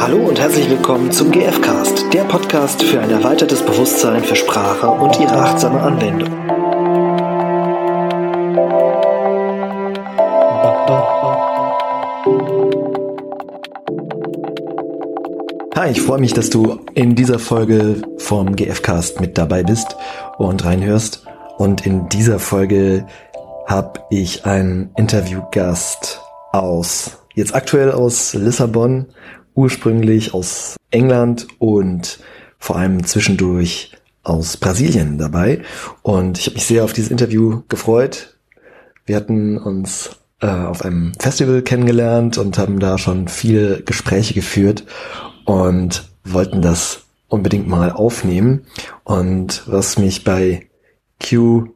Hallo und herzlich willkommen zum GFcast, der Podcast für ein erweitertes Bewusstsein für Sprache und ihre achtsame Anwendung. Hi, ich freue mich, dass du in dieser Folge vom GFcast mit dabei bist und reinhörst. Und in dieser Folge habe ich einen Interviewgast aus, jetzt aktuell aus Lissabon, ursprünglich aus England und vor allem zwischendurch aus Brasilien dabei. Und ich habe mich sehr auf dieses Interview gefreut. Wir hatten uns äh, auf einem Festival kennengelernt und haben da schon viele Gespräche geführt und wollten das unbedingt mal aufnehmen. Und was mich bei Q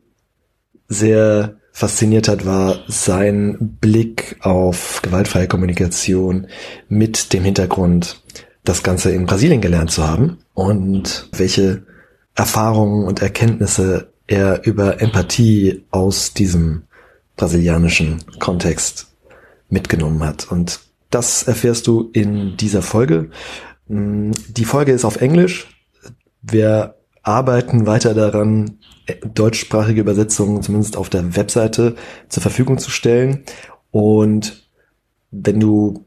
sehr fasziniert hat, war sein Blick auf gewaltfreie Kommunikation mit dem Hintergrund, das Ganze in Brasilien gelernt zu haben und welche Erfahrungen und Erkenntnisse er über Empathie aus diesem brasilianischen Kontext mitgenommen hat. Und das erfährst du in dieser Folge. Die Folge ist auf Englisch. Wir arbeiten weiter daran, deutschsprachige Übersetzungen zumindest auf der Webseite zur Verfügung zu stellen. Und wenn du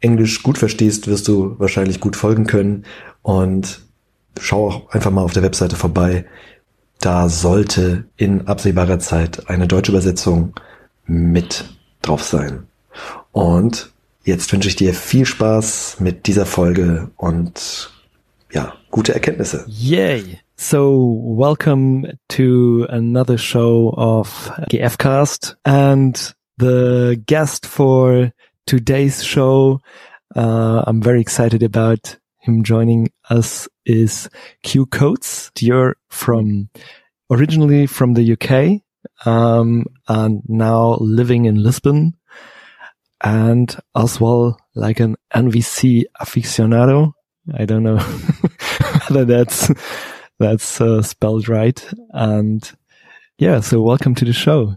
Englisch gut verstehst, wirst du wahrscheinlich gut folgen können. Und schau auch einfach mal auf der Webseite vorbei. Da sollte in absehbarer Zeit eine deutsche Übersetzung mit drauf sein. Und jetzt wünsche ich dir viel Spaß mit dieser Folge und ja, gute Erkenntnisse. Yay! So, welcome to another show of GFcast and the guest for today's show. Uh, I'm very excited about him joining us is Kiu Coates. You're from originally from the UK, um, and now living in Lisbon and as well like an NVC aficionado. I don't know whether that's that's uh, spelled right. And yeah, so welcome to the show.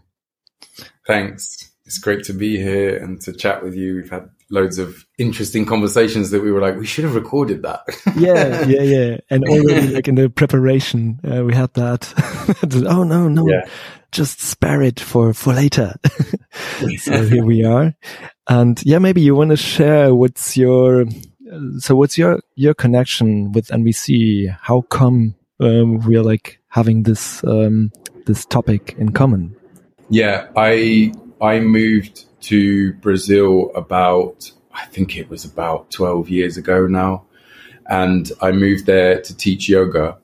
Thanks. It's great to be here and to chat with you. We've had loads of interesting conversations that we were like, we should have recorded that. yeah, yeah, yeah. And already like in the preparation, uh, we had that. oh no, no, yeah. just spare it for, for later. so here we are. And yeah, maybe you want to share what's your, so what's your, your connection with NVC? How come um, we are like having this um, this topic in common. Yeah, I I moved to Brazil about I think it was about twelve years ago now, and I moved there to teach yoga,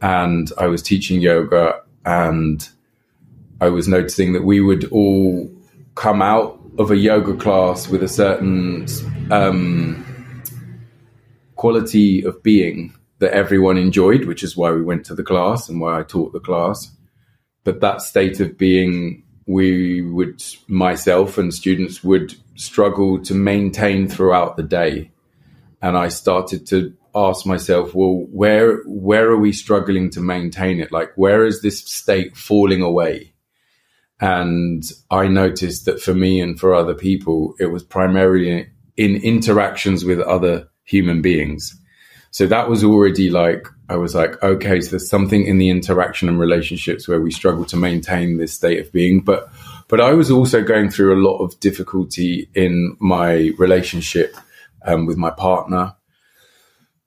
and I was teaching yoga, and I was noticing that we would all come out of a yoga class with a certain um, quality of being that everyone enjoyed, which is why we went to the class and why I taught the class. But that state of being, we would, myself and students would struggle to maintain throughout the day. And I started to ask myself, well, where, where are we struggling to maintain it? Like, where is this state falling away? And I noticed that for me and for other people, it was primarily in interactions with other human beings so that was already like, I was like, okay, so there's something in the interaction and relationships where we struggle to maintain this state of being. But, but I was also going through a lot of difficulty in my relationship um, with my partner.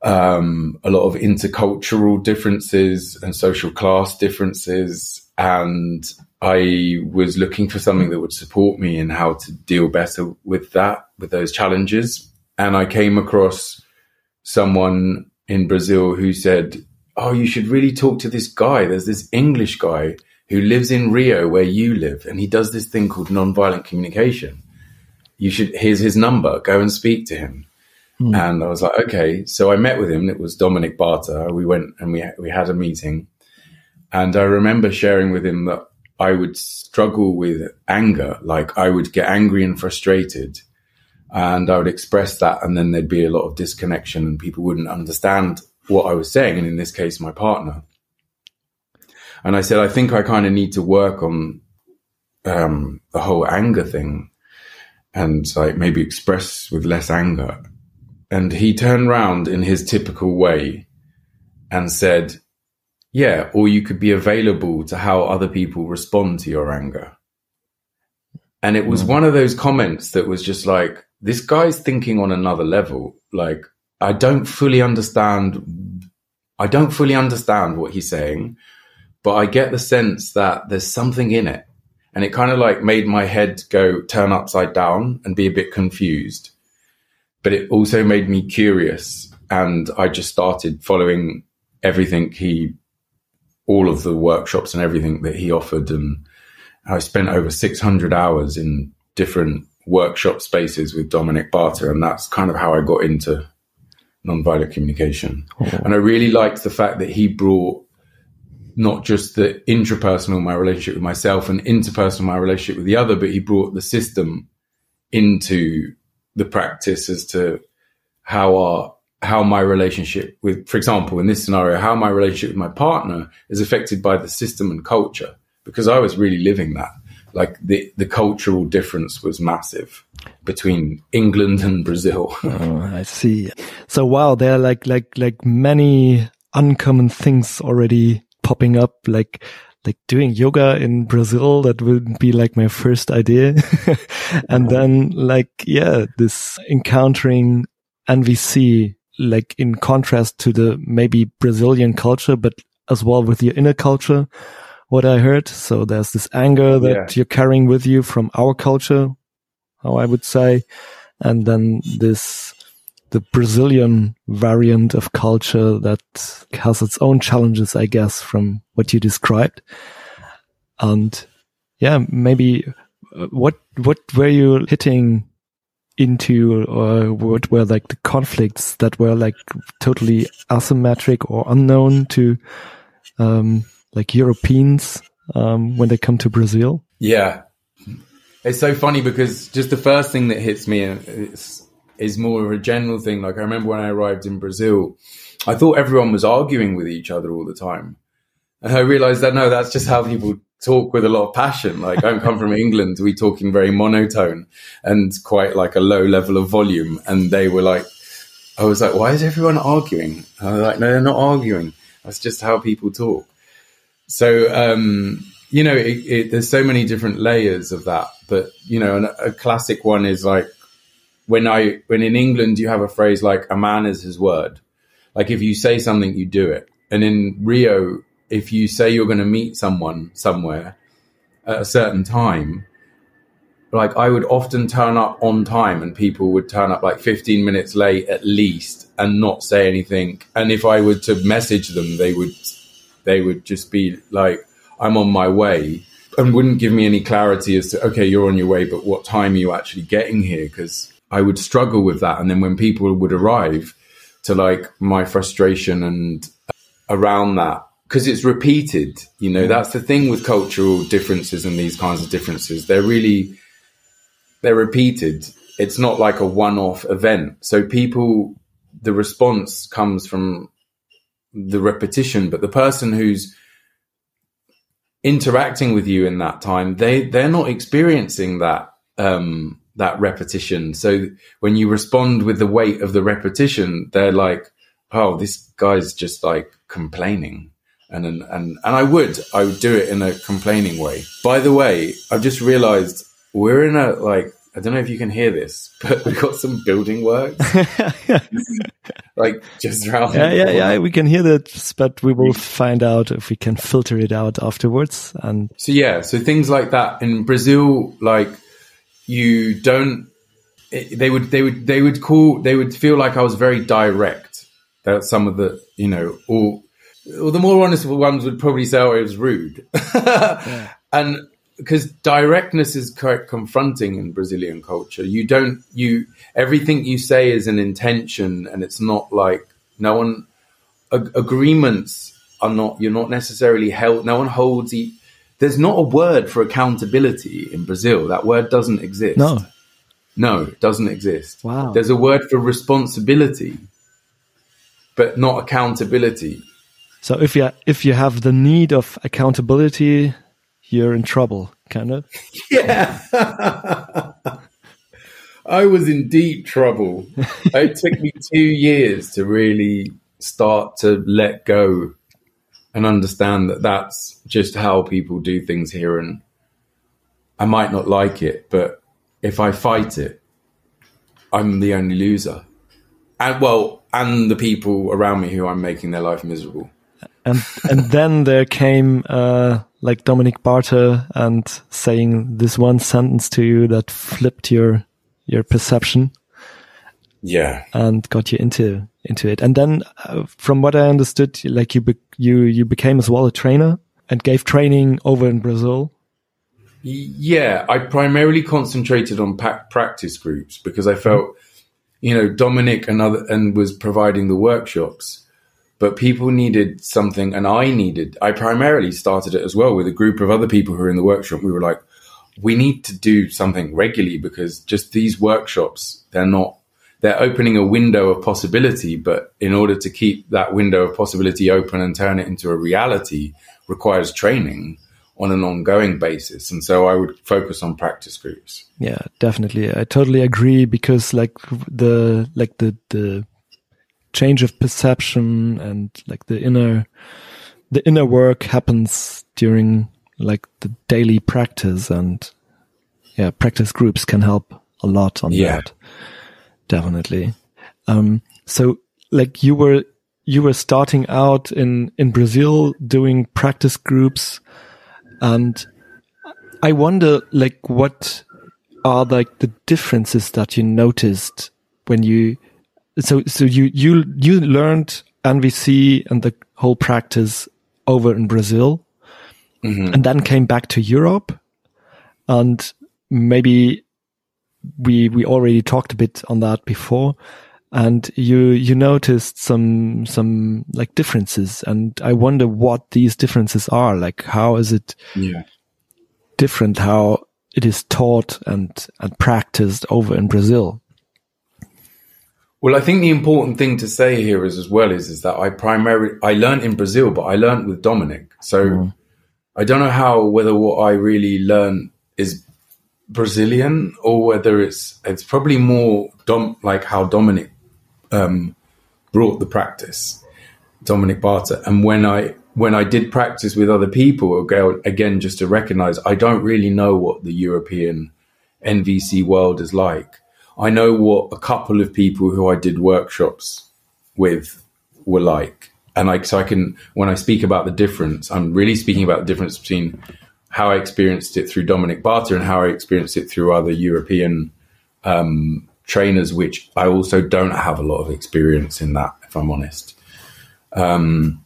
Um, a lot of intercultural differences and social class differences. And I was looking for something that would support me in how to deal better with that, with those challenges. And I came across someone in Brazil who said, Oh, you should really talk to this guy. There's this English guy who lives in Rio where you live, and he does this thing called nonviolent communication. You should, here's his number, go and speak to him. Mm. And I was like, okay. So I met with him. It was Dominic Barter. We went and we, we had a meeting. And I remember sharing with him that I would struggle with anger. Like I would get angry and frustrated and I would express that, and then there'd be a lot of disconnection, and people wouldn't understand what I was saying, and in this case, my partner. And I said, I think I kind of need to work on um, the whole anger thing, and like maybe express with less anger. And he turned round in his typical way and said, yeah, or you could be available to how other people respond to your anger. And it was mm. one of those comments that was just like, this guy's thinking on another level. Like, I don't fully understand. I don't fully understand what he's saying, but I get the sense that there's something in it. And it kind of like made my head go turn upside down and be a bit confused. But it also made me curious. And I just started following everything he, all of the workshops and everything that he offered. And I spent over 600 hours in different workshop spaces with Dominic Barter. And that's kind of how I got into nonviolent communication. Oh. And I really liked the fact that he brought not just the intrapersonal, my relationship with myself and interpersonal, my relationship with the other, but he brought the system into the practice as to how our how my relationship with, for example, in this scenario, how my relationship with my partner is affected by the system and culture, because I was really living that. Like the, the cultural difference was massive between England and Brazil. oh, I see. So wow, there are like, like, like many uncommon things already popping up, like, like doing yoga in Brazil. That would be like my first idea. and then like, yeah, this encountering NVC like in contrast to the maybe Brazilian culture, but as well with your inner culture, what I heard. So there's this anger that yeah. you're carrying with you from our culture, how I would say. And then this, the Brazilian variant of culture that has its own challenges, I guess, from what you described. And yeah, maybe uh, what, what were you hitting into or what were like the conflicts that were like totally asymmetric or unknown to um, like Europeans um, when they come to Brazil? Yeah, it's so funny because just the first thing that hits me is, is more of a general thing. Like I remember when I arrived in Brazil, I thought everyone was arguing with each other all the time. And I realized that no, that's just how people talk with a lot of passion. Like I come from England, we talk in very monotone and quite like a low level of volume. And they were like, I was like, why is everyone arguing? I was like, no, they're not arguing. That's just how people talk. So, um, you know, it, it, there's so many different layers of that. But, you know, a classic one is like when I, when in England you have a phrase like a man is his word. Like if you say something, you do it. And in Rio, if you say you're going to meet someone somewhere at a certain time, like I would often turn up on time and people would turn up like 15 minutes late at least and not say anything. And if I were to message them, they would, they would just be like, I'm on my way and wouldn't give me any clarity as to, okay, you're on your way, but what time are you actually getting here? Cause I would struggle with that. And then when people would arrive to like my frustration and uh, around that, because it's repeated. You know, that's the thing with cultural differences and these kinds of differences. They're really they're repeated. It's not like a one-off event. So people, the response comes from the repetition, but the person who's interacting with you in that time, they they're not experiencing that um, that repetition. So when you respond with the weight of the repetition, they're like, "Oh, this guy's just like complaining." and and and, and I would I would do it in a complaining way. By the way, I've just realised we're in a like I don't know if you can hear this, but we've got some building work, like just around. Yeah, yeah, yeah. We can hear that, but we will find out if we can filter it out afterwards. And so yeah, so things like that in Brazil, like you don't. It, they would, they would, they would call. They would feel like I was very direct. That some of the, you know, or, or the more honest ones would probably say, "Oh, it was rude," yeah. and because directness is quite confronting in Brazilian culture. You don't you everything you say is an intention, and it's not like no one ag- agreements are not. You're not necessarily held. No one holds. E- There's not a word for accountability in Brazil. That word doesn't exist. No, no, it doesn't exist. Wow. There's a word for responsibility, but not accountability. So if you if you have the need of accountability, you're in trouble, kind of. Yeah. I was in deep trouble. it took me two years to really start to let go and understand that that's just how people do things here. And I might not like it, but if I fight it, I'm the only loser. And well, and the people around me who I'm making their life miserable. And and then there came uh, like Dominic Barter and saying this one sentence to you that flipped your your perception. Yeah, and got you into into it. And then, uh, from what I understood, like you be, you you became as well a trainer and gave training over in Brazil. Yeah, I primarily concentrated on practice groups because I felt, you know, Dominic and other and was providing the workshops, but people needed something, and I needed. I primarily started it as well with a group of other people who were in the workshop. We were like, we need to do something regularly because just these workshops, they're not they're opening a window of possibility, but in order to keep that window of possibility open and turn it into a reality requires training on an ongoing basis. And so I would focus on practice groups. Yeah, definitely. I totally agree because like the like the the change of perception and like the inner the inner work happens during like the daily practice and yeah, practice groups can help a lot on yeah. that definitely. Um, so like you were, you were starting out in, in Brazil doing practice groups and I wonder like what are like the differences that you noticed when you, so, so you, you, you learned NVC and the whole practice over in Brazil mm-hmm. and then came back to Europe. And maybe we we already talked a bit on that before. And you you noticed some some like differences. And i wonder what these differences are. Like how is it yeah. different how it is taught and and practiced over in brazil well i think the important thing to say here is as well is is that i primarily i learned in brazil but i learned with dominic so mm. i don't know how whether what i really learned is Brazilian or whether it's it's probably more dom- like how Dominic um, brought the practice, Dominic Barter. And when I when I did practice with other people, again, just to recognize, I don't really know what the European NVC world is like. I know what a couple of people who I did workshops with were like. And I, so I can, when I speak about the difference, I'm really speaking about the difference between how I experienced it through Dominic Barter and how I experienced it through other European um, trainers, which I also don't have a lot of experience in that, if I'm honest. Um,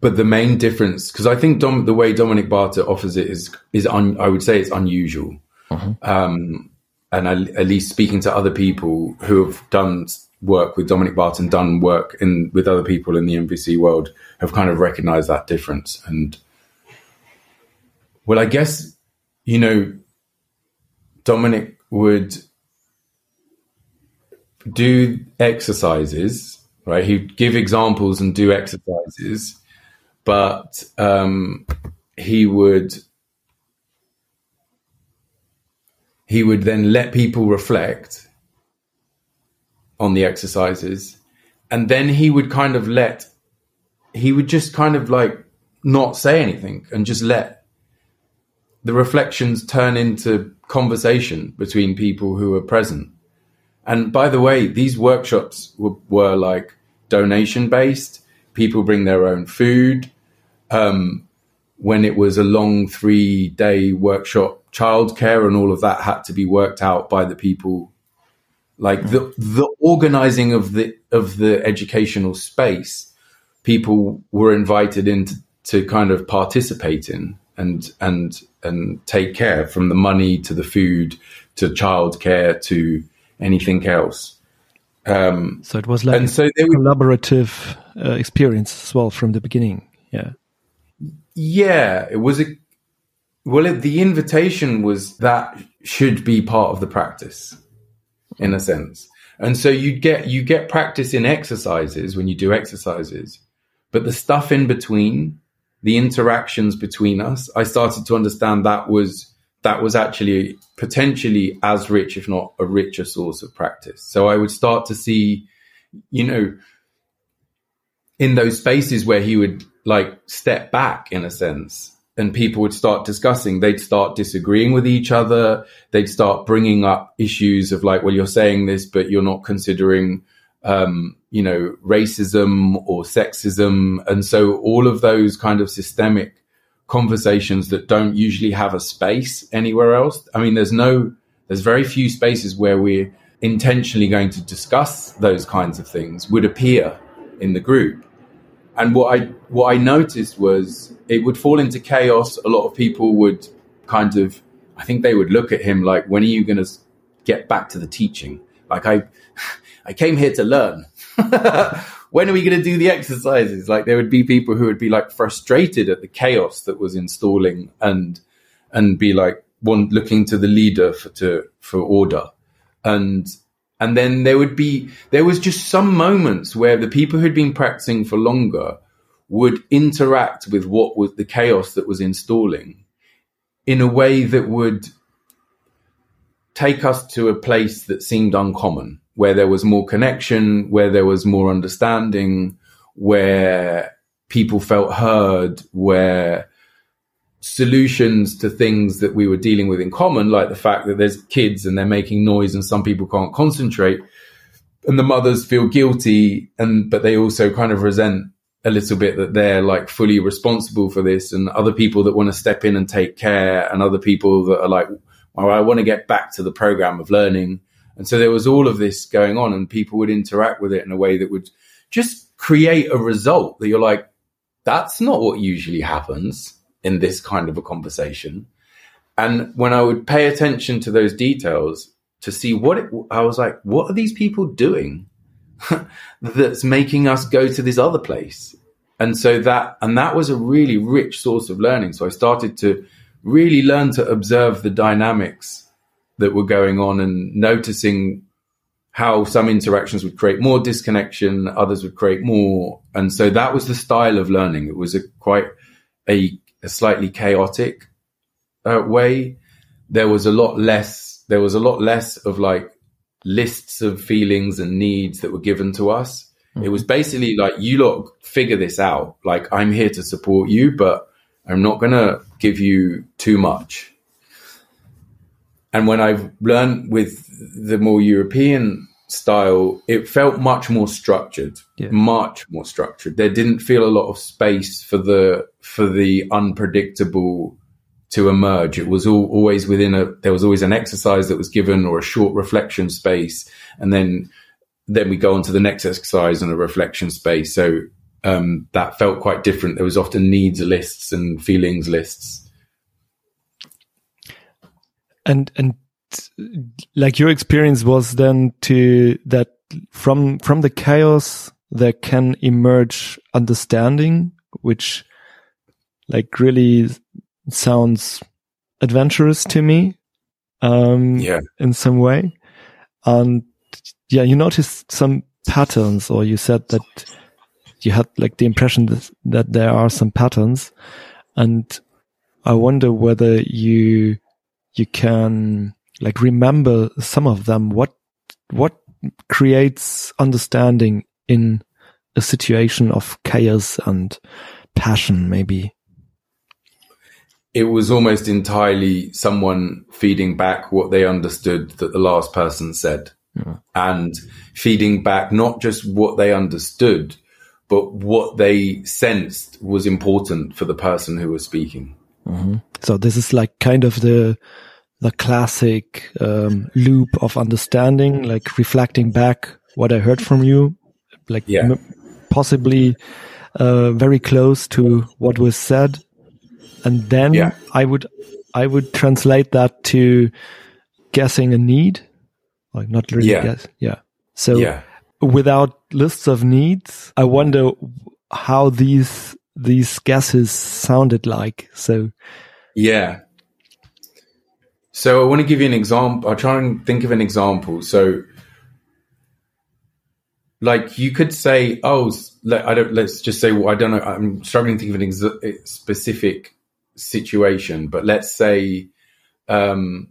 but the main difference, because I think Dom, the way Dominic Barter offers it is is un, I would say it's unusual. Uh-huh. Um, and at least speaking to other people who have done work with Dominic Barter, done work in with other people in the NVC world have kind of recognized that difference and well, I guess, you know, Dominic would do exercises, right? He'd give examples and do exercises, but um, he would he would then let people reflect on the exercises, and then he would kind of let he would just kind of like not say anything and just let the reflections turn into conversation between people who are present. And by the way, these workshops were, were like donation based. People bring their own food. Um, when it was a long three day workshop, childcare and all of that had to be worked out by the people. Like the the organizing of the of the educational space, people were invited in to, to kind of participate in and and and take care from the money to the food to childcare to anything else. Um, so it was like and so a collaborative uh, experience as well from the beginning. Yeah, yeah, it was a well. It, the invitation was that should be part of the practice, in a sense. And so you get you get practice in exercises when you do exercises, but the stuff in between the interactions between us, I started to understand that was that was actually potentially as rich, if not a richer source of practice. So I would start to see, you know, in those spaces where he would like step back in a sense and people would start discussing, they'd start disagreeing with each other. They'd start bringing up issues of like, well, you're saying this, but you're not considering, um, you know, racism or sexism. And so all of those kind of systemic conversations that don't usually have a space anywhere else. I mean, there's no, there's very few spaces where we're intentionally going to discuss those kinds of things would appear in the group and what I what I noticed was it would fall into chaos. A lot of people would kind of, I think they would look at him like, "When are you going to get back to the teaching?" Like I, I came here to learn. when are we going to do the exercises? Like there would be people who would be like frustrated at the chaos that was installing and and be like one looking to the leader for to for order and and then there would be, there was just some moments where the people who'd been practicing for longer would interact with what was the chaos that was installing in a way that would take us to a place that seemed uncommon, where there was more connection, where there was more understanding, where people felt heard, where solutions to things that we were dealing with in common, like the fact that there's kids and they're making noise and some people can't concentrate and the mothers feel guilty and but they also kind of resent a little bit that they're like fully responsible for this and other people that want to step in and take care and other people that are like well, I want to get back to the program of learning. And so there was all of this going on and people would interact with it in a way that would just create a result that you're like, that's not what usually happens in this kind of a conversation. And when I would pay attention to those details to see what it, I was like, what are these people doing that's making us go to this other place? And so that, and that was a really rich source of learning. So I started to really learn to observe the dynamics that were going on and noticing how some interactions would create more disconnection, others would create more. And so that was the style of learning. It was a quite a a slightly chaotic uh, way, there was a lot less. There was a lot less of like lists of feelings and needs that were given to us. Mm-hmm. It was basically like you lot figure this out. Like I'm here to support you, but I'm not going to give you too much. And when I've learned with the more European style, it felt much more structured, yeah. much more structured. There didn't feel a lot of space for the for the unpredictable to emerge. It was all, always within a. There was always an exercise that was given or a short reflection space, and then then we go on to the next exercise and a reflection space. So um, that felt quite different. There was often needs lists and feelings lists. And and like your experience was then to that from from the chaos there can emerge understanding which like really sounds adventurous to me um yeah. in some way. And yeah you noticed some patterns or you said that you had like the impression that, that there are some patterns. And i wonder whether you you can like remember some of them what what creates understanding in a situation of chaos and passion maybe it was almost entirely someone feeding back what they understood that the last person said yeah. and feeding back not just what they understood but what they sensed was important for the person who was speaking mm-hmm. so this is like kind of the the classic um, loop of understanding, like reflecting back what I heard from you, like yeah. possibly uh, very close to what was said, and then yeah. I would I would translate that to guessing a need, like not really yeah. guess, yeah. So without lists of needs, I wonder how these these guesses sounded like. So yeah, so I want to give you an example. I'll try and think of an example. So, like you could say, "Oh, let, I don't." Let's just say, well, I don't know. I'm struggling to think of an ex- specific situation, but let's say um,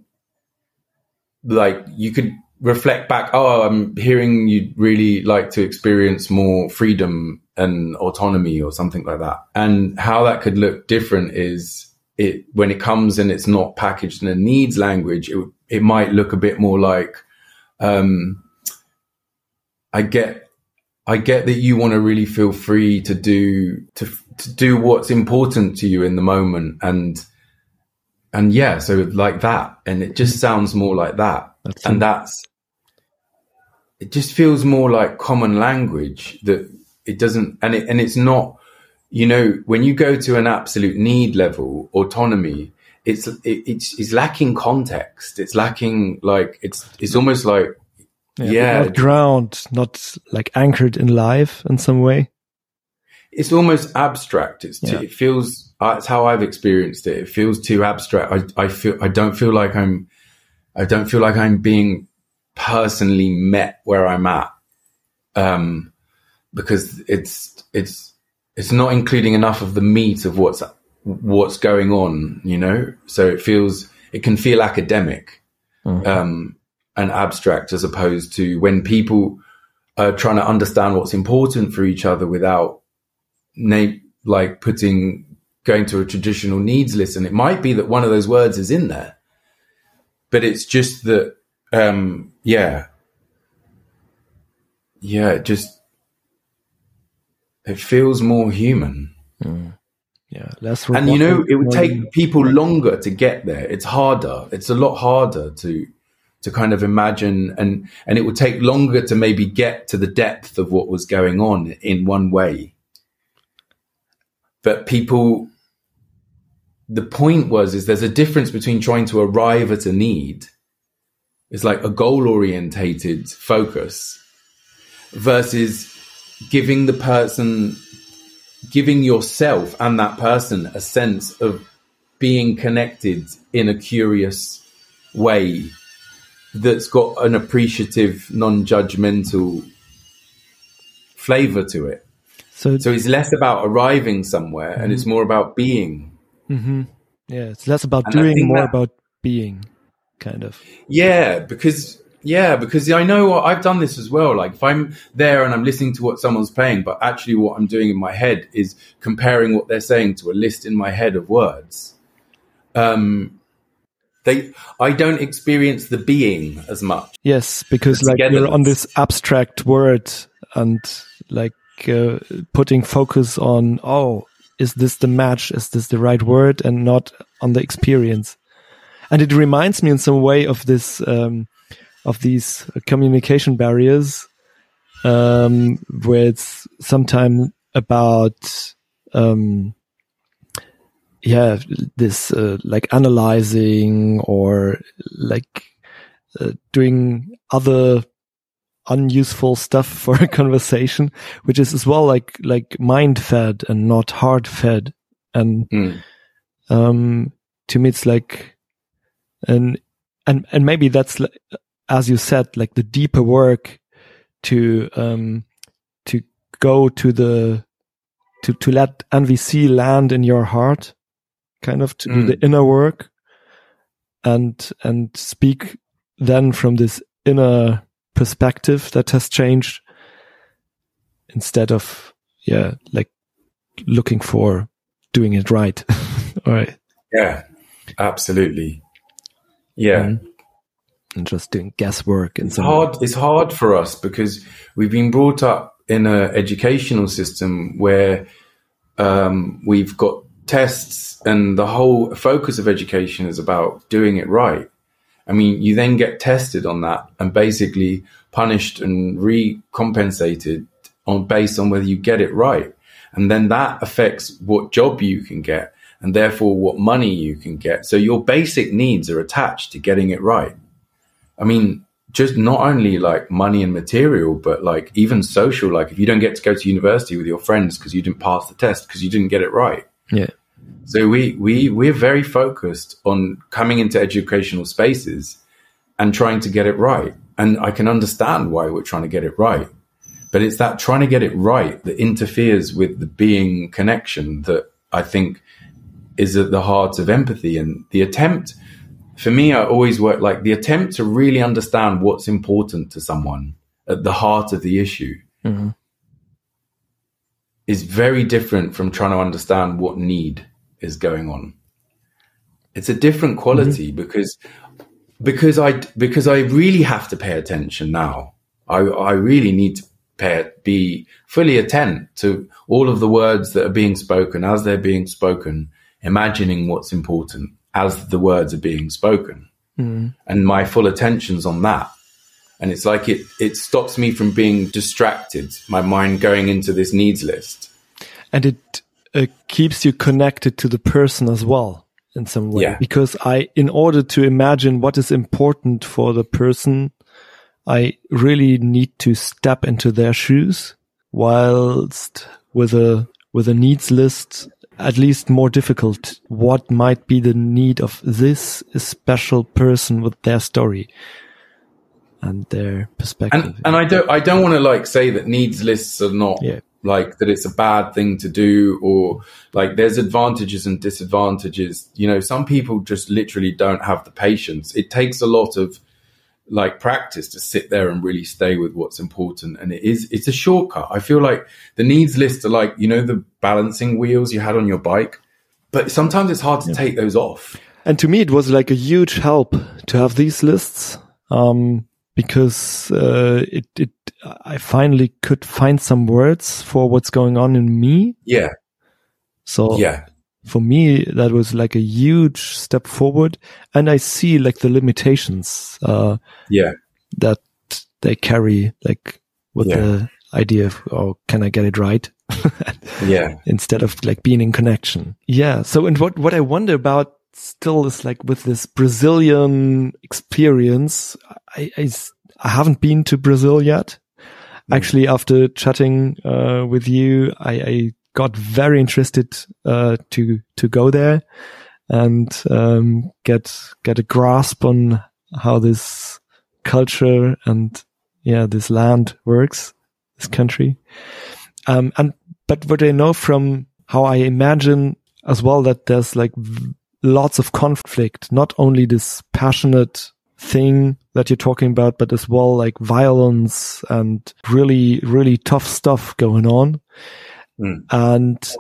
like you could reflect back. Oh, I'm hearing you'd really like to experience more freedom and autonomy or something like that. And how that could look different is it when it comes and it's not packaged in a needs language. It it might look a bit more like. Um, I get I get that you want to really feel free to do to to do what's important to you in the moment and and yeah so like that and it just sounds more like that that's and that's it just feels more like common language that it doesn't and it and it's not you know when you go to an absolute need level autonomy it's it, it's, it's lacking context it's lacking like it's it's almost like yeah, yeah. Not ground, not like anchored in life in some way. It's almost abstract. It's too, yeah. it feels. That's how I've experienced it. It feels too abstract. I, I feel. I don't feel like I'm. I don't feel like I'm being personally met where I'm at. Um, because it's it's it's not including enough of the meat of what's what's going on. You know, so it feels it can feel academic. Mm-hmm. Um, and abstract as opposed to when people are trying to understand what's important for each other without name like putting going to a traditional needs list and it might be that one of those words is in there but it's just that um yeah yeah just it feels more human. Mm. yeah less and you know it would take people longer to get there. It's harder. It's a lot harder to to kind of imagine and and it would take longer to maybe get to the depth of what was going on in one way. But people the point was is there's a difference between trying to arrive at a need. It's like a goal orientated focus versus giving the person giving yourself and that person a sense of being connected in a curious way that's got an appreciative, non-judgmental flavor to it. So, so it's less about arriving somewhere, mm-hmm. and it's mm-hmm. more about being. Mm-hmm. Yeah, it's less about and doing, more that, about being, kind of. Yeah, because yeah, because I know I've done this as well. Like if I'm there and I'm listening to what someone's playing, but actually what I'm doing in my head is comparing what they're saying to a list in my head of words. Um, they i don't experience the being as much yes because like you're on this abstract word and like uh, putting focus on oh is this the match is this the right word and not on the experience and it reminds me in some way of this um, of these communication barriers um, where it's sometimes about um, yeah, this uh, like analyzing or like uh, doing other unuseful stuff for a conversation, which is as well like like mind fed and not heart fed. And mm. um, to me, it's like and and and maybe that's as you said, like the deeper work to um to go to the to to let NVC land in your heart kind of to mm. do the mm. inner work and and speak then from this inner perspective that has changed instead of yeah like looking for doing it right all right yeah absolutely yeah mm. And just doing guesswork and it's hard it's hard for us because we've been brought up in an educational system where um, we've got tests and the whole focus of education is about doing it right. I mean, you then get tested on that and basically punished and recompensated on based on whether you get it right. And then that affects what job you can get and therefore what money you can get. So your basic needs are attached to getting it right. I mean, just not only like money and material, but like even social. Like if you don't get to go to university with your friends because you didn't pass the test because you didn't get it right, yeah. So we we we're very focused on coming into educational spaces and trying to get it right. And I can understand why we're trying to get it right. But it's that trying to get it right that interferes with the being connection that I think is at the heart of empathy and the attempt for me, I always work like the attempt to really understand what's important to someone at the heart of the issue mm-hmm. is very different from trying to understand what need is going on. It's a different quality mm-hmm. because because I because I really have to pay attention now. I I really need to pay be fully attent to all of the words that are being spoken as they're being spoken, imagining what's important as the words are being spoken. Mm. And my full attention's on that. And it's like it, it stops me from being distracted, my mind going into this needs list. And it uh, keeps you connected to the person as well in some way. Yeah. Because I, in order to imagine what is important for the person, I really need to step into their shoes whilst with a, with a needs list, at least more difficult. What might be the need of this special person with their story and their perspective? And, and I don't, I don't want to like say that needs lists are not yeah. like that it's a bad thing to do or like there's advantages and disadvantages. You know, some people just literally don't have the patience. It takes a lot of, like practice to sit there and really stay with what's important. And it is, it's a shortcut. I feel like the needs list are like, you know, the balancing wheels you had on your bike, but sometimes it's hard to yeah. take those off. And to me, it was like a huge help to have these lists. Um, because, uh, it, it, I finally could find some words for what's going on in me. Yeah. So yeah, for me, that was like a huge step forward. And I see like the limitations, uh, yeah, that they carry, like with yeah. the idea of, oh, can I get it right? yeah. Instead of like being in connection. Yeah. So, and what, what I wonder about still is like with this Brazilian experience, I, I, I haven't been to Brazil yet. Mm. Actually, after chatting, uh, with you, I, I got very interested uh, to to go there and um, get get a grasp on how this culture and yeah this land works, this country. Um, and but what I know from how I imagine as well that there's like lots of conflict, not only this passionate thing that you're talking about, but as well like violence and really, really tough stuff going on. Mm. And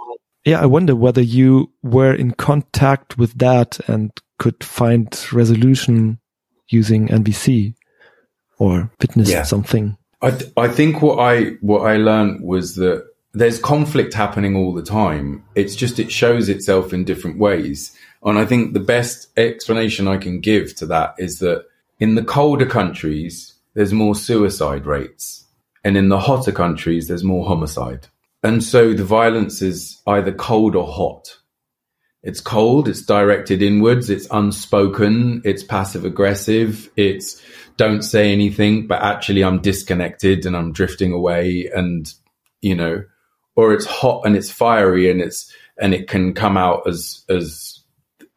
yeah, I wonder whether you were in contact with that and could find resolution using NVC or witnessed yeah. something. I th- I think what I what I learned was that there's conflict happening all the time. It's just it shows itself in different ways. And I think the best explanation I can give to that is that in the colder countries, there's more suicide rates. And in the hotter countries, there's more homicide. And so the violence is either cold or hot. It's cold, it's directed inwards, it's unspoken, it's passive aggressive, it's don't say anything, but actually I'm disconnected and I'm drifting away and, you know, or it's hot and it's fiery and it's, and it can come out as, as,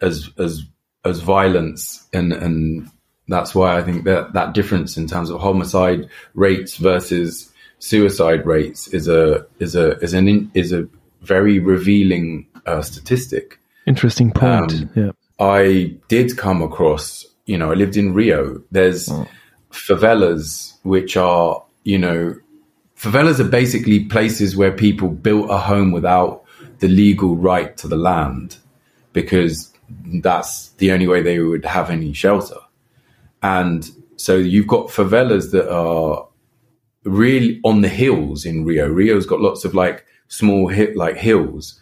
as, as, as violence and, and that's why I think that that difference in terms of homicide rates versus suicide rates is a is a is an is a very revealing uh, statistic. Interesting point. Um, yeah, I did come across. You know, I lived in Rio. There's oh. favelas which are you know favelas are basically places where people built a home without the legal right to the land because that's the only way they would have any shelter. And so you've got favelas that are really on the hills in Rio. Rio's got lots of like small hit like hills.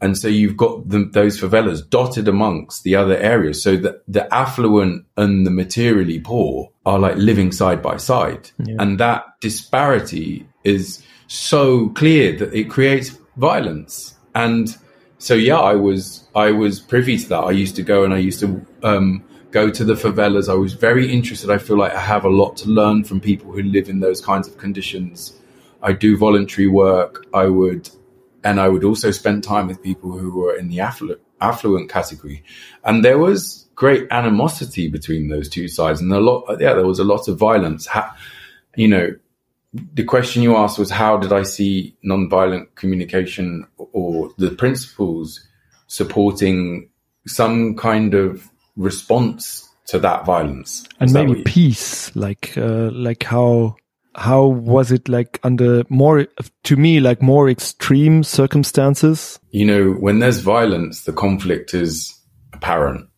And so you've got the, those favelas dotted amongst the other areas. So that the affluent and the materially poor are like living side by side. Yeah. And that disparity is so clear that it creates violence. And so, yeah, I was, I was privy to that. I used to go and I used to, um, go to the favelas. I was very interested. I feel like I have a lot to learn from people who live in those kinds of conditions. I do voluntary work. I would, and I would also spend time with people who were in the affluent, affluent category. And there was great animosity between those two sides. And a lot, yeah, there was a lot of violence. you know, the question you asked was how did I see nonviolent communication or the principles supporting some kind of response to that violence. And Is maybe you- peace, like uh, like how how was it like under more to me like more extreme circumstances? you know, when there's violence, the conflict is apparent.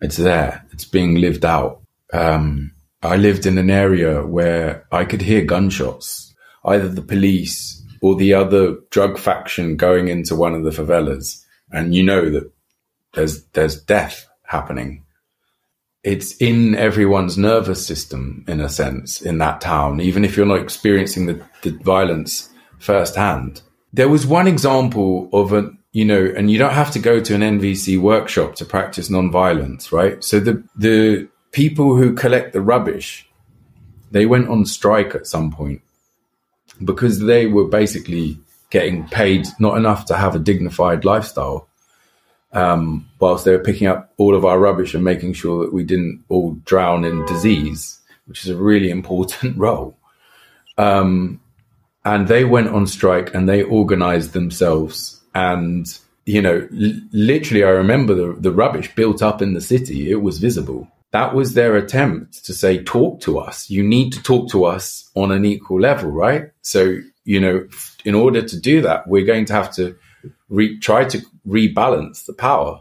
It's there. It's being lived out. Um, I lived in an area where I could hear gunshots, either the police or the other drug faction going into one of the favelas, and you know that there's there's death happening. It's in everyone's nervous system, in a sense, in that town, even if you're not experiencing the, the violence firsthand. There was one example of a, you know, and you don't have to go to an NVC workshop to practice nonviolence, right? So the, the people who collect the rubbish, they went on strike at some point because they were basically getting paid not enough to have a dignified lifestyle. Um, whilst they were picking up all of our rubbish and making sure that we didn't all drown in disease, which is a really important role. Um, and they went on strike and they organized themselves. And you know l- literally i remember the, the rubbish built up in the city. It was visible. That was their attempt to say talk to us. You need to talk to us on an equal level right? So you know in order to do that we're going to have to re- try to rebalance the power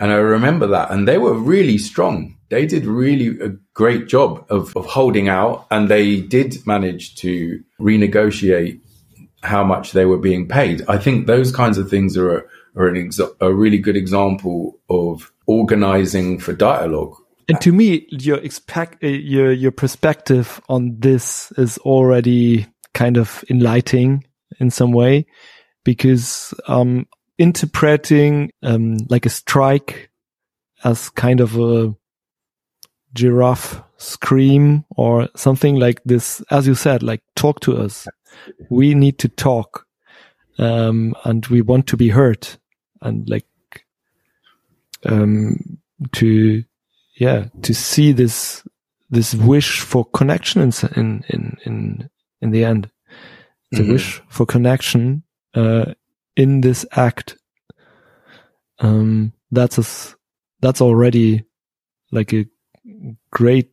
and I remember that. And they were really strong. They did really a great job of, of holding out. And they did manage to renegotiate how much they were being paid. I think those kinds of things are a, are an a really good example of organizing for dialogue. And to me, your expect uh, your your perspective on this is already kind of enlightening in some way, because um, interpreting um, like a strike as kind of a giraffe scream or something like this, as you said, like talk to us. We need to talk, um, and we want to be heard, and like um, to yeah to see this this wish for connection in in in in, in the end the Mhm. wish for connection uh in this act um that's a, that's already like a great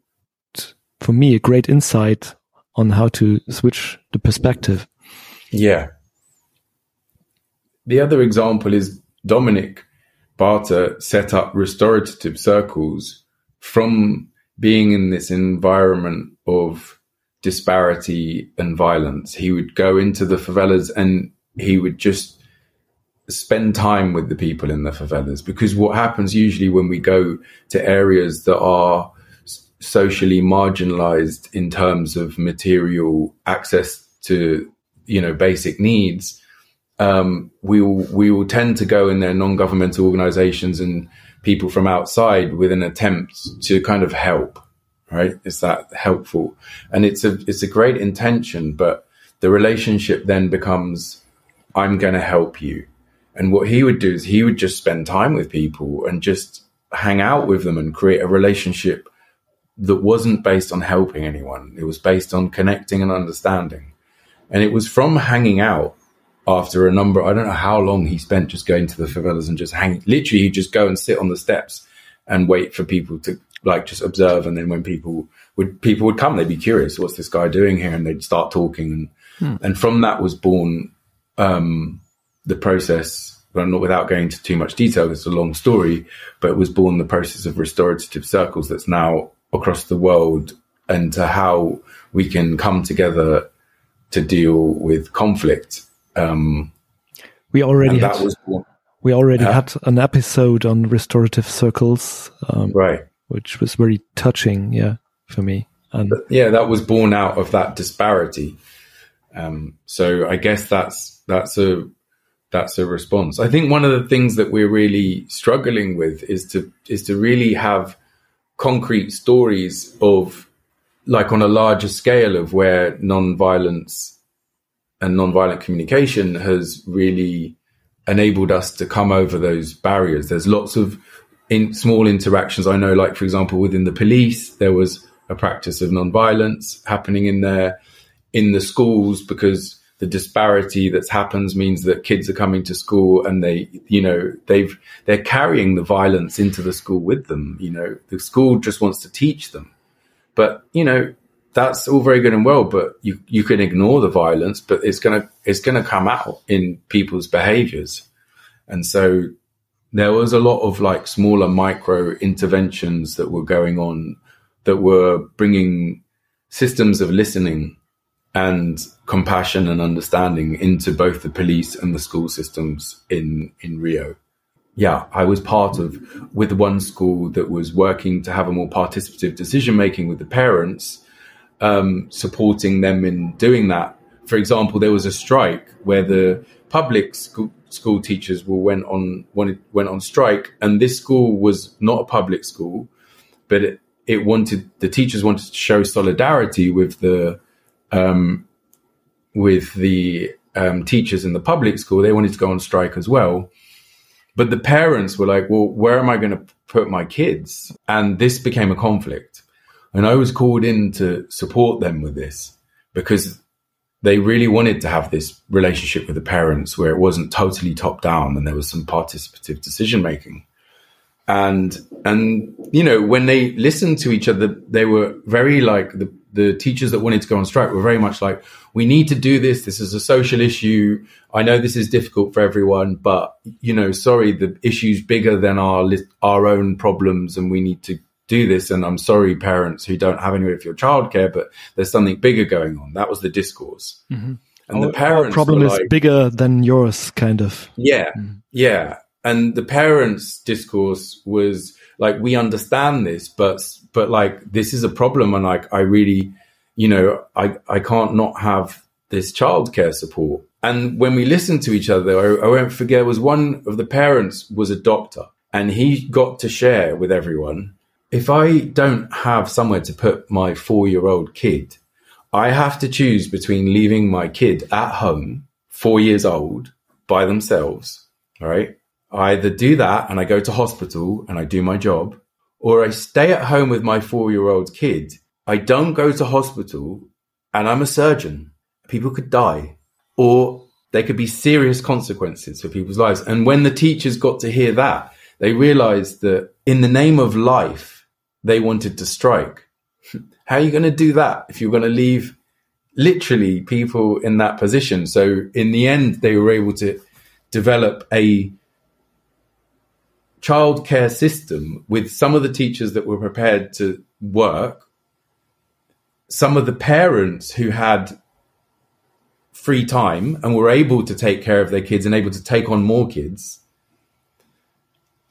for me a great insight on how to switch the perspective Yeah. The other example is Dominic Barter set up restorative circles from being in this environment of disparity and violence. He would go into the favelas and he would just spend time with the people in the favelas. Because what happens usually when we go to areas that are socially marginalized in terms of material access to you know basic needs um, we will we will tend to go in their non-governmental organizations and people from outside with an attempt to kind of help right? Is that helpful? And it's a it's a great intention but the relationship then becomes i'm going to help you and what he would do is he would just spend time with people and just hang out with them and create a relationship that wasn't based on helping anyone it was based on connecting and understanding and it was from hanging out after a number, I don't know how long he spent just going to the favelas and just hang. Literally, he'd just go and sit on the steps and wait for people to like just observe. And then when people would people would come, they'd be curious, what's this guy doing here? And they'd start talking. And, hmm. and from that was born um, the process. Well, not without going into too much detail, it's a long story, but it was born the process of restorative circles that's now across the world and to how we can come together to deal with conflict. Um, we already had that was born, we already had an episode on restorative circles um, right. which was very touching yeah for me and Yeah, that was born out of that disparity. Um, so I guess that's that's a that's a response. I think one of the things that we're really struggling with is to is to really have concrete stories of like on a larger scale of where non-violence and non-violent communication has really enabled us to come over those barriers. There's lots of in small interactions. I know, like for example, within the police, there was a practice of non-violence happening in there, in the schools, because the disparity that happens means that kids are coming to school and they, you know, they've, they're carrying the violence into the school with them. You know, the school just wants to teach them. But, you know, that's all very good and well, but you, you can ignore the violence, but it's going to, it's going to come out in people's behaviors. And so there was a lot of like smaller micro interventions that were going on that were bringing systems of listening and compassion and understanding into both the police and the school systems in in Rio. Yeah, I was part of with one school that was working to have a more participative decision making with the parents, um, supporting them in doing that. For example, there was a strike where the public school, school teachers were went on went, went on strike, and this school was not a public school, but it, it wanted the teachers wanted to show solidarity with the um, with the um, teachers in the public school. They wanted to go on strike as well, but the parents were like, "Well, where am I going to put my kids?" And this became a conflict. And I was called in to support them with this because they really wanted to have this relationship with the parents where it wasn't totally top down and there was some participative decision making and and you know when they listened to each other they were very like the the teachers that wanted to go on strike were very much like we need to do this. This is a social issue. I know this is difficult for everyone but you know sorry the issue's bigger than our list, our own problems and we need to do this. And i'm sorry parents who don't have anywhere for your childcare but there's something bigger going on. That was the discourse. Mm-hmm. and our, the parents problem is like, bigger than yours kind of. Yeah. Mm. yeah. And the parents discourse was like we understand this but but like this is a problem and like i really you know i i can't not have this childcare support. And when we listened to each other I, I won't forget was one of the parents was a doctor and he got to share with everyone if i don't have somewhere to put my four year old kid i have to choose between leaving my kid at home four years old by themselves right? I either do that and I go to hospital and I do my job, or I stay at home with my four year old kid. I don't go to hospital and I'm a surgeon. People could die, or there could be serious consequences for people's lives. And when the teachers got to hear that, they realized that in the name of life, they wanted to strike. How are you going to do that if you're going to leave literally people in that position? So in the end, they were able to develop a childcare system with some of the teachers that were prepared to work, some of the parents who had free time and were able to take care of their kids and able to take on more kids,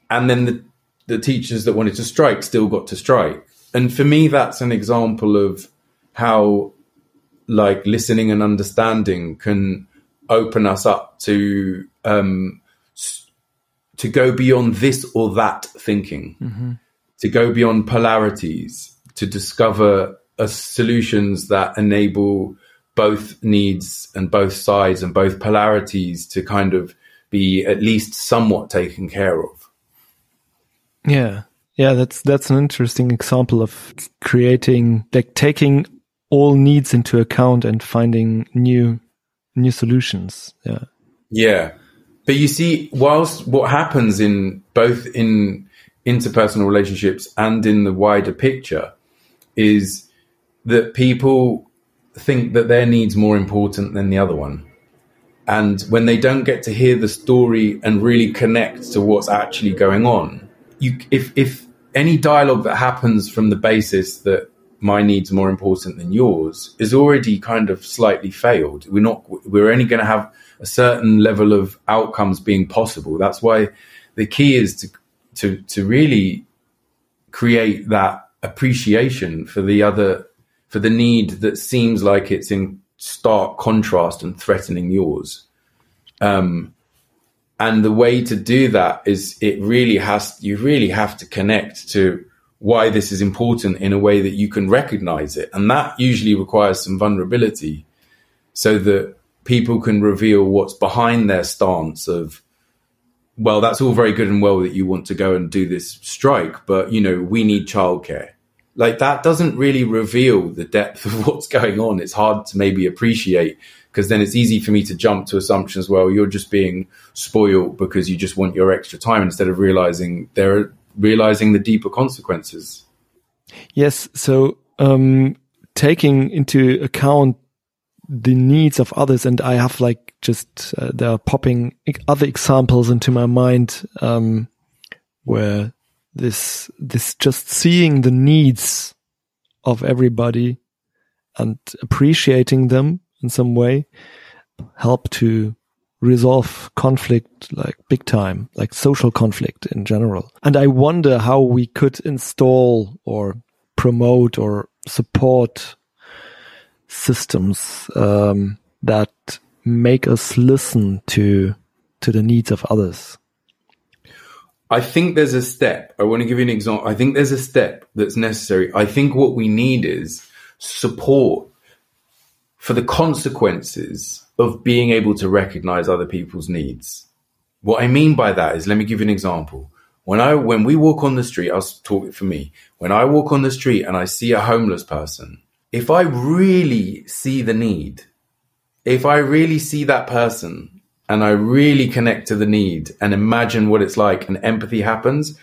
and then the, the teachers that wanted to strike still got to strike. And for me, that's an example of how like listening and understanding can open us up to um, to go beyond this or that thinking, mm-hmm. to go beyond polarities, to discover uh, solutions that enable both needs and both sides and both polarities to kind of be at least somewhat taken care of. Yeah. Yeah, that's that's an interesting example of creating like taking all needs into account and finding new new solutions. Yeah. Yeah. But you see, whilst what happens in both in interpersonal relationships and in the wider picture is that people think that their needs more important than the other one. And when they don't get to hear the story and really connect to what's actually going on, you if if any dialogue that happens from the basis that my needs are more important than yours is already kind of slightly failed. We're not we're only going to have a certain level of outcomes being possible. That's why the key is to to to really create that appreciation for the other for the need that seems like it's in stark contrast and threatening yours. Um, and the way to do that is it really has you really have to connect to why this is important in a way that you can recognize it and that usually requires some vulnerability so that people can reveal what's behind their stance of well that's all very good and well that you want to go and do this strike but you know we need childcare like that doesn't really reveal the depth of what's going on it's hard to maybe appreciate because then it's easy for me to jump to assumptions. Well, you're just being spoiled because you just want your extra time instead of realizing they're realizing the deeper consequences. Yes. So, um, taking into account the needs of others, and I have like just uh, there are popping other examples into my mind um, where this this just seeing the needs of everybody and appreciating them in some way help to resolve conflict like big time, like social conflict in general. And I wonder how we could install or promote or support systems um, that make us listen to to the needs of others. I think there's a step. I want to give you an example. I think there's a step that's necessary. I think what we need is support for the consequences of being able to recognize other people's needs. What I mean by that is, let me give you an example. When I, when we walk on the street, I'll talk for me. When I walk on the street and I see a homeless person, if I really see the need, if I really see that person and I really connect to the need and imagine what it's like and empathy happens,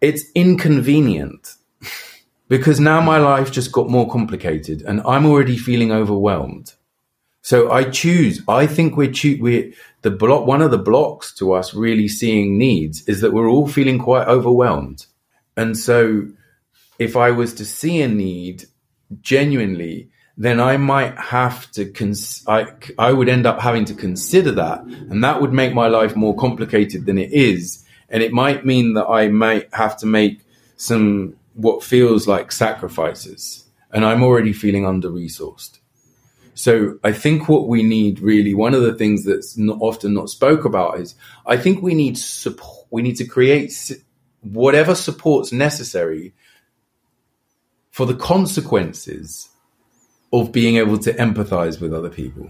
it's inconvenient because now my life just got more complicated and I'm already feeling overwhelmed. So I choose, I think we're, cho- we're the block, one of the blocks to us really seeing needs is that we're all feeling quite overwhelmed. And so if I was to see a need genuinely, then I might have to, cons- I, I would end up having to consider that. And that would make my life more complicated than it is. And it might mean that I might have to make some what feels like sacrifices. And I'm already feeling under resourced. So I think what we need really, one of the things that's not often not spoke about is I think we need support. We need to create whatever support's necessary for the consequences of being able to empathize with other people.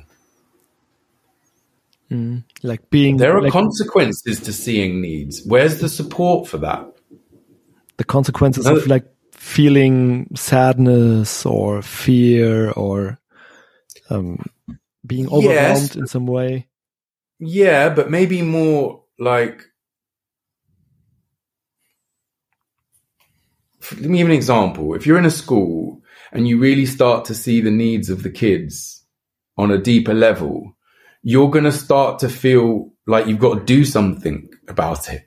Mm, like being there are like, consequences to seeing needs. Where's the support for that? The consequences of like feeling sadness or fear or um, being overwhelmed yes. in some way. Yeah, but maybe more like. Let me give an example. If you're in a school and you really start to see the needs of the kids on a deeper level, you're going to start to feel like you've got to do something about it.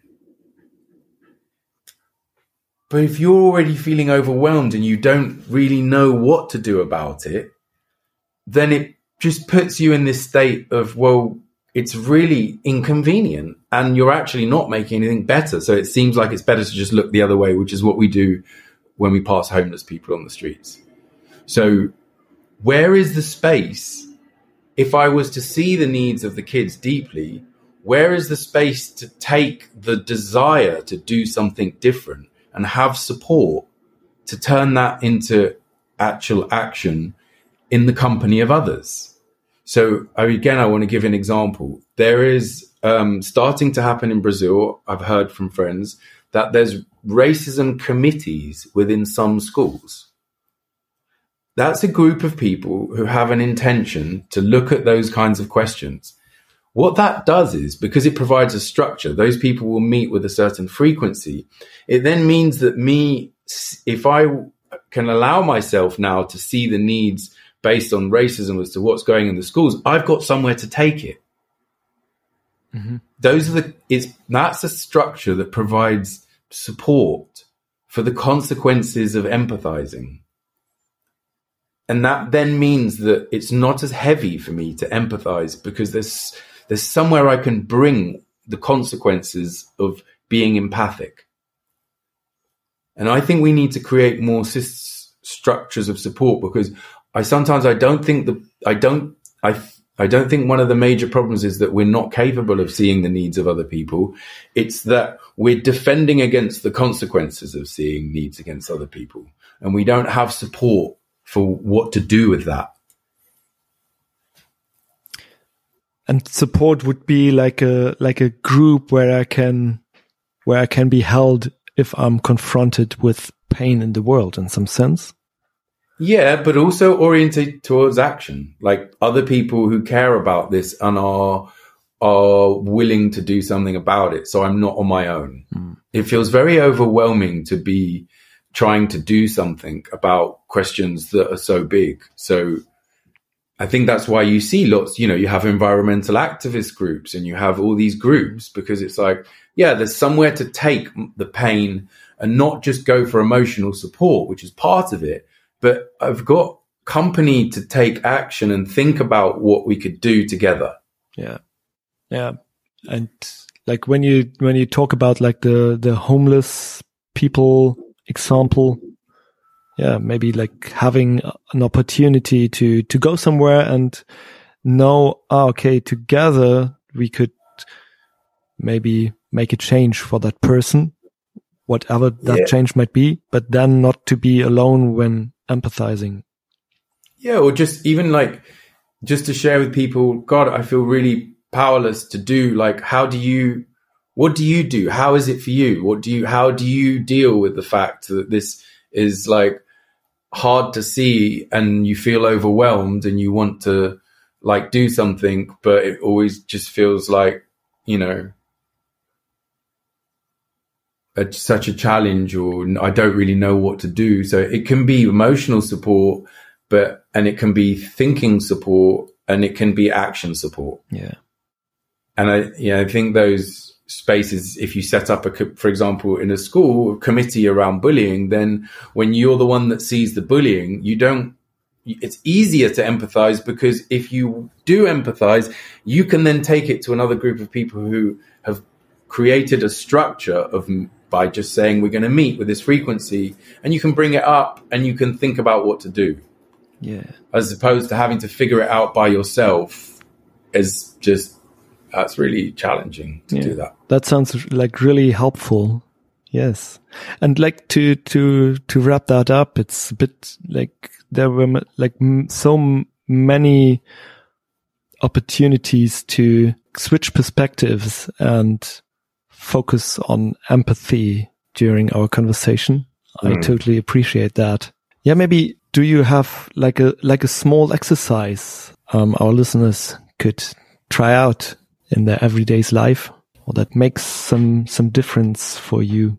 But if you're already feeling overwhelmed and you don't really know what to do about it, then it just puts you in this state of, well, it's really inconvenient and you're actually not making anything better. So it seems like it's better to just look the other way, which is what we do when we pass homeless people on the streets. So where is the space? If I was to see the needs of the kids deeply, where is the space to take the desire to do something different and have support to turn that into actual action in the company of others? So again, I want to give an example. There is um, starting to happen in Brazil. I've heard from friends that there's racism committees within some schools that's a group of people who have an intention to look at those kinds of questions. What that does is because it provides a structure, those people will meet with a certain frequency. It then means that me, if I can allow myself now to see the needs based on racism as to what's going in the schools, I've got somewhere to take it. Mm-hmm. Those are the, it's, that's a structure that provides support for the consequences of empathizing. And that then means that it's not as heavy for me to empathize because there's there's somewhere I can bring the consequences of being empathic. And I think we need to create more structures of support because I sometimes I don't think the I don't I I don't think one of the major problems is that we're not capable of seeing the needs of other people. It's that we're defending against the consequences of seeing needs against other people and we don't have support for what to do with that. And support would be like a like a group where I can where I can be held if I'm confronted with pain in the world in some sense. Yeah, but also oriented towards action. Like other people who care about this and are are willing to do something about it. So I'm not on my own. Mm. It feels very overwhelming to be trying to do something about questions that are so big. So I think that's why you see lots, you know, you have environmental activist groups and you have all these groups because it's like, yeah, there's somewhere to take the pain and not just go for emotional support, which is part of it, but I've got company to take action and think about what we could do together. Yeah. Yeah. And like when you, when you talk about like the, the homeless people example, yeah, maybe like having an opportunity to, to go somewhere and know, oh, okay, together we could maybe make a change for that person, whatever that yeah. change might be, but then not to be alone when empathizing. Yeah. Or just even like, just to share with people, God, I feel really powerless to do. Like, how do you, what do you do? How is it for you? What do you, how do you deal with the fact that this is like hard to see and you feel overwhelmed and you want to like do something, but it always just feels like, you know, a, such a challenge or I don't really know what to do. So it can be emotional support, but, and it can be thinking support and it can be action support. Yeah. And I, yeah, I think those, spaces if you set up a for example in a school a committee around bullying then when you're the one that sees the bullying you don't it's easier to empathize because if you do empathize you can then take it to another group of people who have created a structure of by just saying we're going to meet with this frequency and you can bring it up and you can think about what to do yeah as opposed to having to figure it out by yourself is just that's really challenging to yeah. do that. That sounds like really helpful. Yes. And like to, to, to wrap that up, it's a bit like there were like so many opportunities to switch perspectives and focus on empathy during our conversation. Mm. I totally appreciate that. Yeah, maybe do you have like a like a small exercise um, our listeners could try out in their everyday's life or that makes some some difference for you?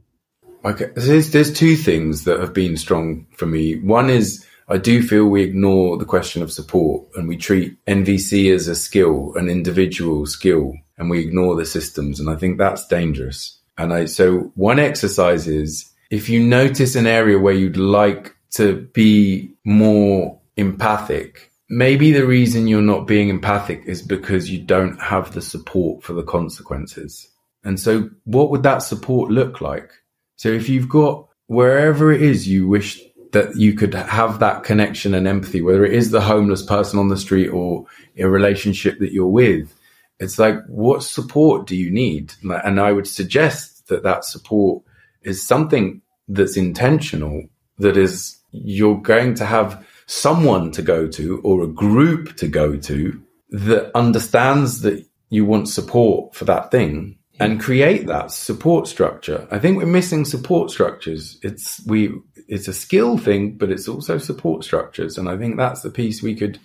Okay, there's there's two things that have been strong for me. One is I do feel we ignore the question of support and we treat NVC as a skill, an individual skill, and we ignore the systems. And I think that's dangerous. And I, so one exercise is if you notice an area where you'd like to be more empathic, maybe the reason you're not being empathic is because you don't have the support for the consequences. And so, what would that support look like? So, if you've got wherever it is you wish that you could have that connection and empathy, whether it is the homeless person on the street or a relationship that you're with, it's like, what support do you need? And I would suggest that that support is something that's intentional, that is, you're going to have someone to go to or a group to go to that understands that you want support for that thing and create that support structure. I think we're missing support structures. It's we it's a skill thing, but it's also support structures. And I think that's the piece we could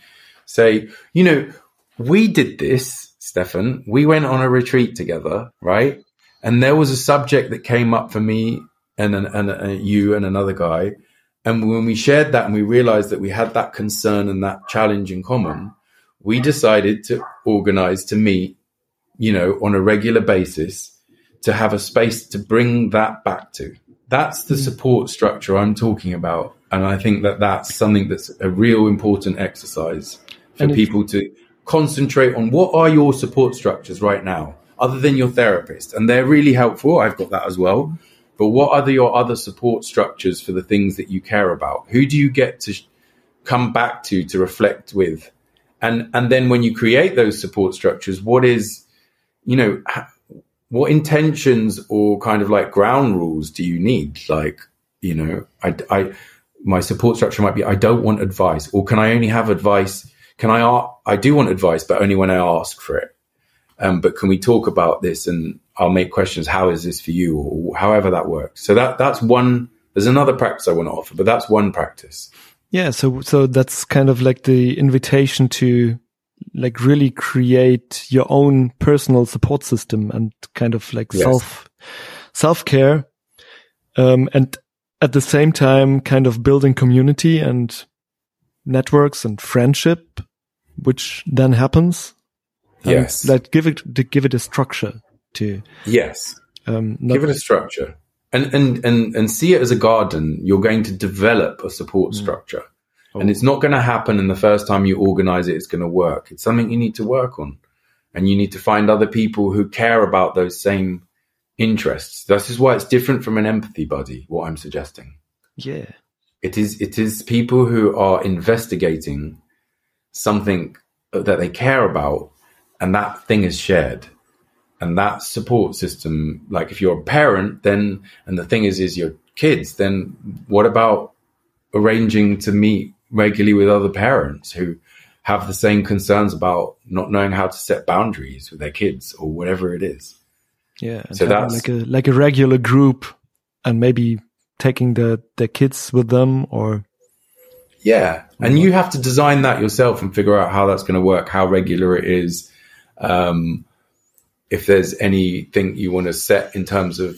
say, you know, we did this, Stefan. We went on a retreat together, right? And there was a subject that came up for me and, and, and, and you and another guy and when we shared that and we realized that we had that concern and that challenge in common, we decided to organize to meet, you know, on a regular basis to have a space to bring that back to. That's the mm. support structure I'm talking about. And I think that that's something that's a real important exercise for and people to concentrate on what are your support structures right now, other than your therapist. And they're really helpful. I've got that as well. But what are the, your other support structures for the things that you care about? Who do you get to come back to to reflect with? And and then when you create those support structures, what is, you know, what intentions or kind of like ground rules do you need? Like, you know, I, I my support structure might be I don't want advice, or can I only have advice? Can I? I do want advice, but only when I ask for it. Um, but can we talk about this? And I'll make questions. How is this for you? Or however that works. So that, that's one, there's another practice I want to offer, but that's one practice. Yeah, so so that's kind of like the invitation to like really create your own personal support system and kind of like Yes. self self care, um, and at the same time, kind of building community and networks and friendship, which then happens. Yes. like give it to give it a structure to Yes. um, Give it a structure. And, and, and, and see it as a garden. You're going to develop a support structure. And it's not going to happen in the first time you organize it, it's going to work. It's something you need to work on. And you need to find other people who care about those same interests. This is why it's different from an empathy buddy, what I'm suggesting. yeah It is it is people who are investigating something that they care about and that thing is shared. And that support system, like if you're a parent, then and the thing is is your kids, then what about arranging to meet regularly with other parents who have the same concerns about not knowing how to set boundaries with their kids or whatever it is. Yeah, So that's- like a like a regular group, and maybe taking the the kids with them, or Yeah. And you have to design that yourself and figure out how that's going to work, how regular it is. Um, if there's anything you want to set in terms of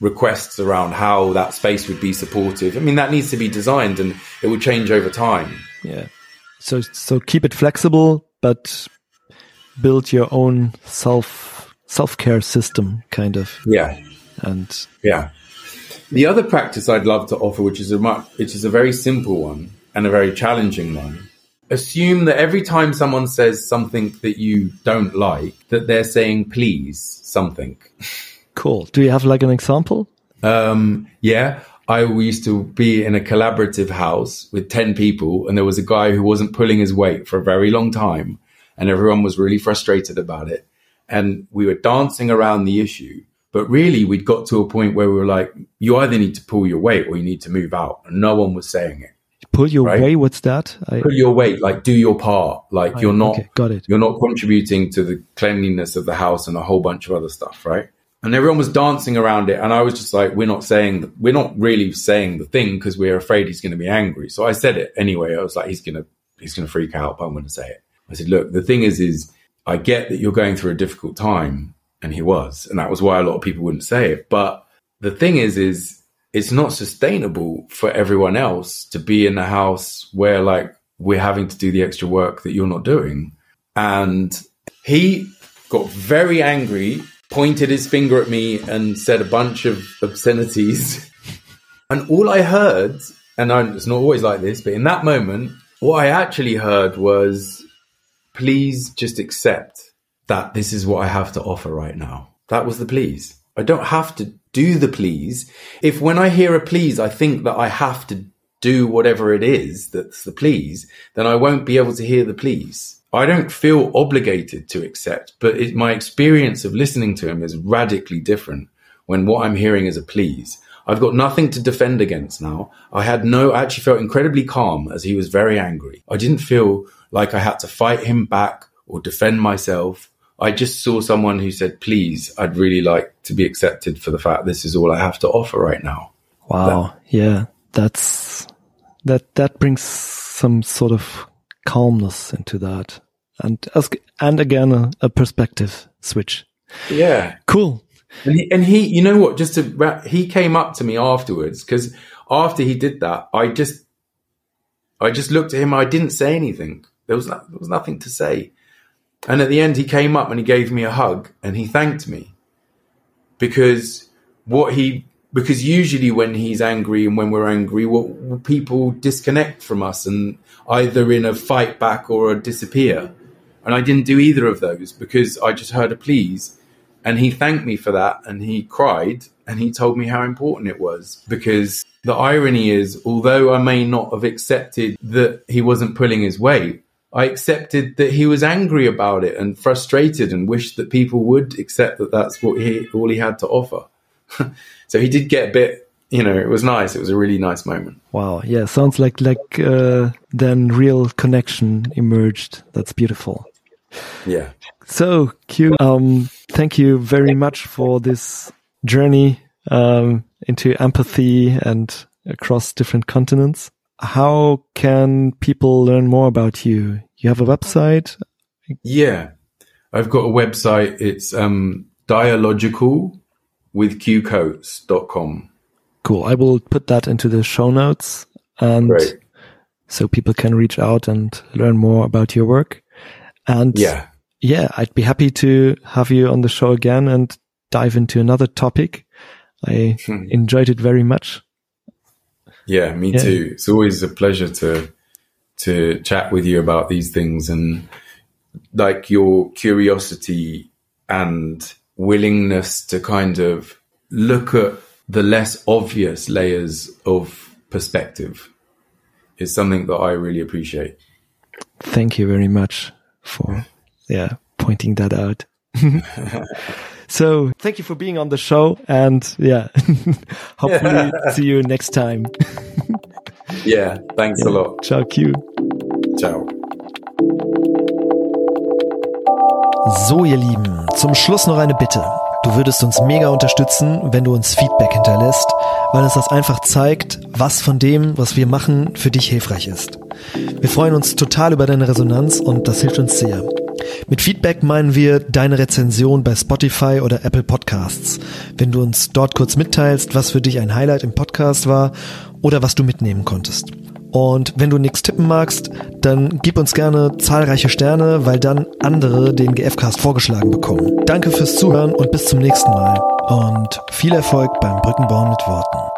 requests around how that space would be supportive. I mean, that needs to be designed and it will change over time. yeah. So so keep it flexible, but build your own self self care system, kind of, Yeah. and Yeah. The other practice I'd love to offer, which is a much, which is a very simple one and a very challenging one, assume that every time someone says something that you don't like, that they're saying please something. cool. Do you have like an example? Um, yeah, I used to be in a collaborative house with 10 people, and there was a guy who wasn't pulling his weight for a very long time, and everyone was really frustrated about it. And we were dancing around the issue, but really we'd got to a point where we were like, you either need to pull your weight or you need to move out. And no one was saying it. Pull your Right. way. What's that? I, Pull your weight, like do your part. Like you're not okay, got it. you're not contributing to the cleanliness of the house and a whole bunch of other stuff, right? And everyone was dancing around it, and I was just like, "We're not saying, we're not really saying the thing because we're afraid he's going to be angry." So I said it anyway. I was like, "He's gonna, he's gonna freak out, but I'm going to say it." I said, "Look, the thing is, is I get that you're going through a difficult time, and he was, and that was why a lot of people wouldn't say it. But the thing is, is it's not sustainable for everyone else to be in a house where like we're having to do the extra work that you're not doing. And he got very angry, pointed his finger at me, and said a bunch of obscenities. And all I heard, and I, it's not always like this, but in that moment, what I actually heard was, please just accept that this is what I have to offer right now. That was the please. I don't have to do the please. If when I hear a please, I think that I have to do whatever it is that's the please, then I won't be able to hear the please. I don't feel obligated to accept, but it, my experience of listening to him is radically different when what I'm hearing is a please. I've got nothing to defend against now. I had no, I actually felt incredibly calm as he was very angry. I didn't feel like I had to fight him back or defend myself. I just saw someone who said, please, I'd really like to be accepted for the fact this is all I have to offer right now. Wow. Yeah, that's that that brings some sort of calmness into that, and as, and again a, a perspective switch. Yeah. Cool. And he, and he, you know what? Just to wrap, he came up to me afterwards because after he did that, I just, I just looked at him. I didn't say anything. There was no, there was nothing to say. And at the end, he came up and he gave me a hug and he thanked me because what he because usually when he's angry and when we're angry, what people disconnect from us and either in a fight back or a disappear. And I didn't do either of those because I just heard a please and he thanked me for that and he cried and he told me how important it was because the irony is although i may not have accepted that he wasn't pulling his weight i accepted that he was angry about it and frustrated and wished that people would accept that that's what he all he had to offer so he did get a bit you know it was nice it was a really nice moment Wow. Yeah, sounds like like uh, then real connection emerged. That's beautiful. yeah So, Kiu, um, thank you very much for this journey um, into empathy and across different continents. How can people learn more about you? You have a website? Yeah, I've got a website. It's um, dialogical with kiucoates.com. Cool. I will put that into the show notes and Great. so people can reach out and learn more about your work. And Yeah. yeah, I'd be happy to have you on the show again and dive into another topic. I Hmm. enjoyed it very much. Yeah, me Yeah. too. It's always a pleasure to to chat with you about these things and like your curiosity and willingness to kind of look at the less obvious layers of perspective is something that I really appreciate. Thank you very much for, yeah, pointing that out. so thank you for being on the show and yeah, hopefully see you next time. Yeah, thanks a lot. Ciao, Q. Ciao. So, ihr Lieben, zum Schluss noch eine Bitte. Du würdest uns mega unterstützen, wenn du uns Feedback hinterlässt, weil es das einfach zeigt, was von dem, was wir machen, für dich hilfreich ist. Wir freuen uns total über deine Resonanz und das hilft uns sehr. Mit Feedback meinen wir deine Rezension bei Spotify oder Apple Podcasts. Wenn du uns dort kurz mitteilst, was für dich ein Highlight im Podcast war oder was du mitnehmen konntest. Und wenn du nichts tippen magst, dann gib uns gerne zahlreiche Sterne, weil dann andere den GFcast vorgeschlagen bekommen. Danke fürs Zuhören und bis zum nächsten Mal. Und viel Erfolg beim Brückenbauen mit Worten.